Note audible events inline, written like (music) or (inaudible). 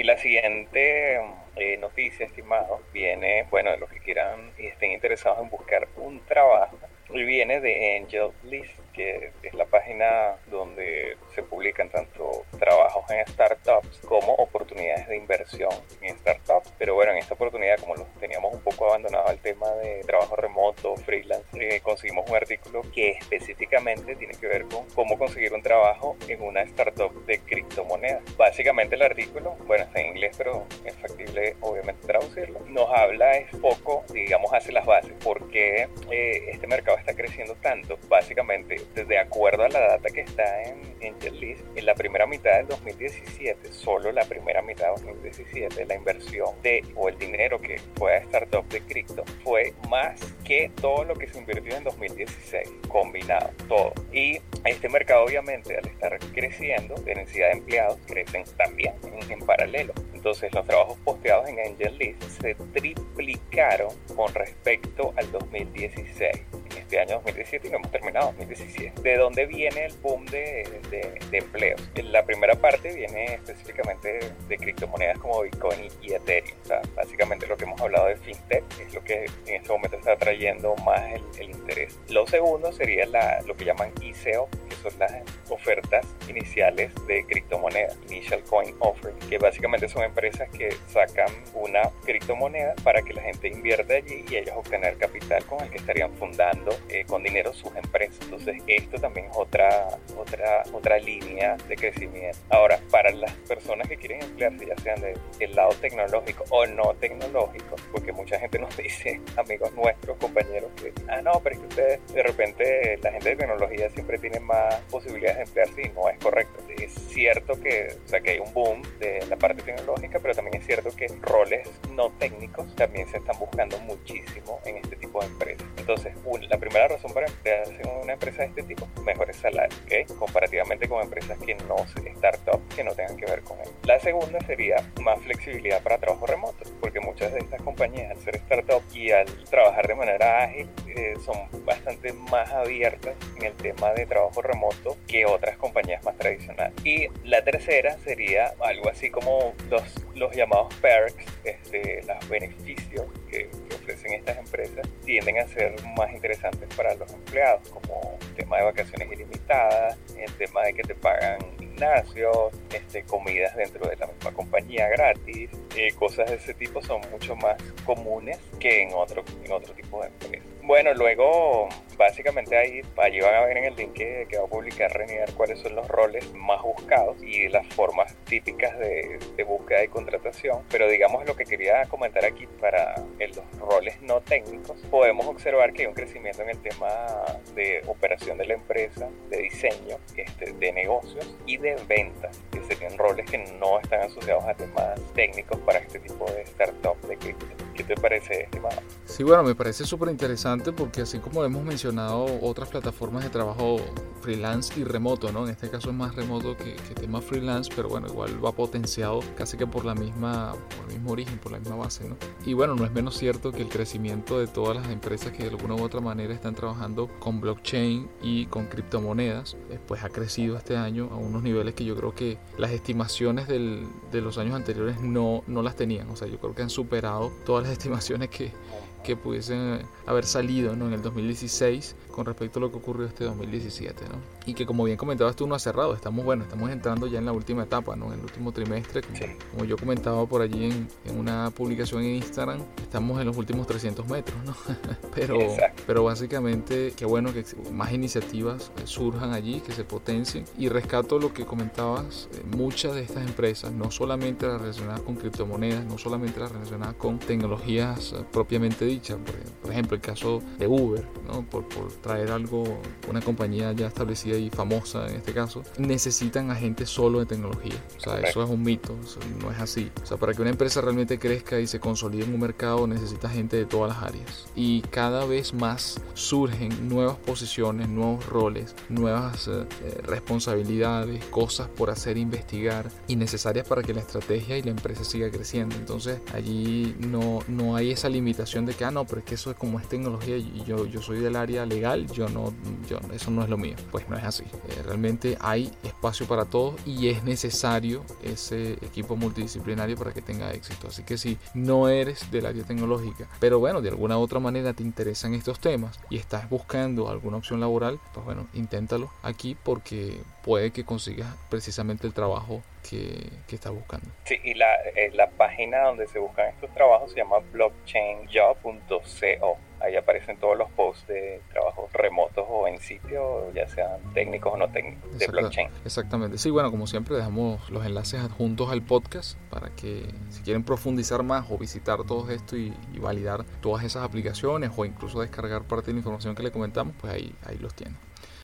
Y la siguiente eh, noticia, estimado, viene, bueno, de los que quieran y estén interesados en buscar un trabajo, y viene de Angel List que es la página freelance, eh, conseguimos un artículo que específicamente tiene que ver con cómo conseguir un trabajo en una startup de criptomonedas. Básicamente el artículo, bueno, está en inglés, pero es factible obviamente traducirlo, nos habla es poco, digamos, hace las bases, porque eh, este mercado está creciendo tanto. Básicamente de acuerdo a la data que está en, en en la primera mitad del 2017, solo la primera mitad del 2017, la inversión de o el dinero que fue a startup de cripto fue más que todo lo que se invirtió en 2016, combinado, todo. Y este mercado obviamente al estar creciendo, de necesidad de empleados, crecen también en paralelo. Entonces los trabajos posteados en AngelList se triplicaron con respecto al 2016 este año 2017 y no hemos terminado 2017. ¿De dónde viene el boom de, de, empleos? La primera parte viene específicamente de criptomonedas como Bitcoin y Ethereum. O sea, básicamente lo que hemos hablado de FinTech es lo que en este momento está trayendo más el, interés. Lo segundo sería lo que llaman ICO, son las ofertas iniciales de criptomonedas, Initial Coin Offering, que básicamente son empresas que sacan una criptomoneda para que la gente invierta allí y ellos obtener capital con el que estarían fundando eh, con dinero sus empresas. Entonces, esto también es otra, otra, otra línea de crecimiento. Ahora, para las personas que quieren emplearse, ya sean del lado tecnológico o no tecnológico, porque mucha gente nos (laughs) dice, amigos nuestros, compañeros, que, ah, no, pero es que ustedes, de repente, la gente de tecnología siempre tiene más posibilidades de emplearse y no es correcto. Es cierto que, o sea, que hay un boom de la parte tecnológica, pero también es cierto que roles no técnicos también se están buscando muchísimo en este tipo de empresas. Entonces, la primera razón para emplearse en una empresa de este tipo, mejores salarios, ¿ok? Comparativamente con empresas que no, startups que no tengan que ver con él. La segunda sería más flexibilidad para trabajo remoto, porque muchas de estas compañías, al ser startups y al trabajar de manera ágil, eh, son bastante más abiertas en el tema de trabajo remoto que otras compañías más tradicionales. Y la tercera sería algo así como los, los llamados perks, este, los beneficios que, que ofrecen estas empresas, tienden a ser más interesantes para los empleados, como el tema de vacaciones ilimitadas, el tema de que te pagan gimnasio, este, comidas dentro de la misma compañía gratis, eh, cosas de ese tipo son mucho más comunes que en otro, en otro tipo de empresas. Bueno, luego básicamente ahí allí van a ver en el link que, va a publicar Renier cuáles son los roles más buscados y las formas típicas de, búsqueda y contratación. Pero digamos lo que quería comentar aquí para los roles no técnicos, podemos observar que hay un crecimiento en el tema de operación de la empresa, de diseño, este, de negocios y de ventas, que serían roles que no están asociados a temas técnicos para este tipo de startup de cripto. ¿Qué te parece, estimado? Sí, bueno, me parece súper interesante porque así como hemos mencionado otras plataformas de trabajo freelance y remoto, ¿no? En este caso es más remoto que, que tema freelance, pero bueno, igual va potenciado casi que por la misma, por el mismo origen, por la misma base, ¿no? Y bueno, no es menos cierto que el crecimiento de todas las empresas que de alguna u otra manera están trabajando con blockchain y con criptomonedas, eh, pues ha crecido este año a unos niveles que yo creo que las estimaciones del, de los años anteriores no, no las tenían. O sea, yo creo que han superado todas las estimaciones que, que pudiesen haber salido ¿no? en el 2016 con respecto a lo que ocurrió este 2017, ¿no? Y que como bien comentabas tú no ha cerrado, estamos bueno, estamos entrando ya en la última etapa, ¿no? En el último trimestre, como, yo comentaba por allí en, en, una publicación en Instagram, estamos en los últimos 300 metros, ¿no? (laughs) pero, pero básicamente, qué bueno que más iniciativas surjan allí, que se potencien y rescato lo que comentabas, eh, muchas de estas empresas, no solamente las relacionadas con criptomonedas, no solamente las relacionadas con tecnologías eh, propiamente dichas, por, ejemplo el caso de Uber, ¿no? por, por traer algo, una compañía ya establecida y famosa en este caso, necesitan a gente solo de tecnología. O sea, eso es un mito, no es así. O sea, para que una empresa realmente crezca y se consolide en un mercado necesita gente de todas las áreas. Y cada vez más surgen nuevas posiciones, nuevos roles, nuevas eh, eh, responsabilidades, cosas por hacer, investigar y necesarias para que la estrategia y la empresa siga creciendo. Entonces allí no, no hay esa limitación de ah, no, pero es que eso es como es tecnología y yo, yo soy del área área legal, yo no, yo, eso no es lo mío. Pues no es así. Eh, realmente hay espacio para todos y es necesario ese equipo multidisciplinario para que tenga éxito. Así que si no eres del área tecnológica, pero bueno, de alguna u otra manera te interesan estos temas y estás buscando alguna opción laboral, pues bueno, inténtalo aquí porque puede que consigas precisamente el trabajo que, que estás buscando. Sí, y la, eh, la página donde se buscan estos trabajos se llama blockchainjob.co. Ahí aparecen todos los posts de trabajos remotos o en sitio, ya sean técnicos o no técnicos, de blockchain. Exactamente. Sí, bueno, como siempre dejamos los enlaces adjuntos al podcast para que si quieren profundizar más o visitar todo esto y, y validar todas esas aplicaciones o incluso descargar parte de la información que le comentamos, pues ahí, ahí los tienen.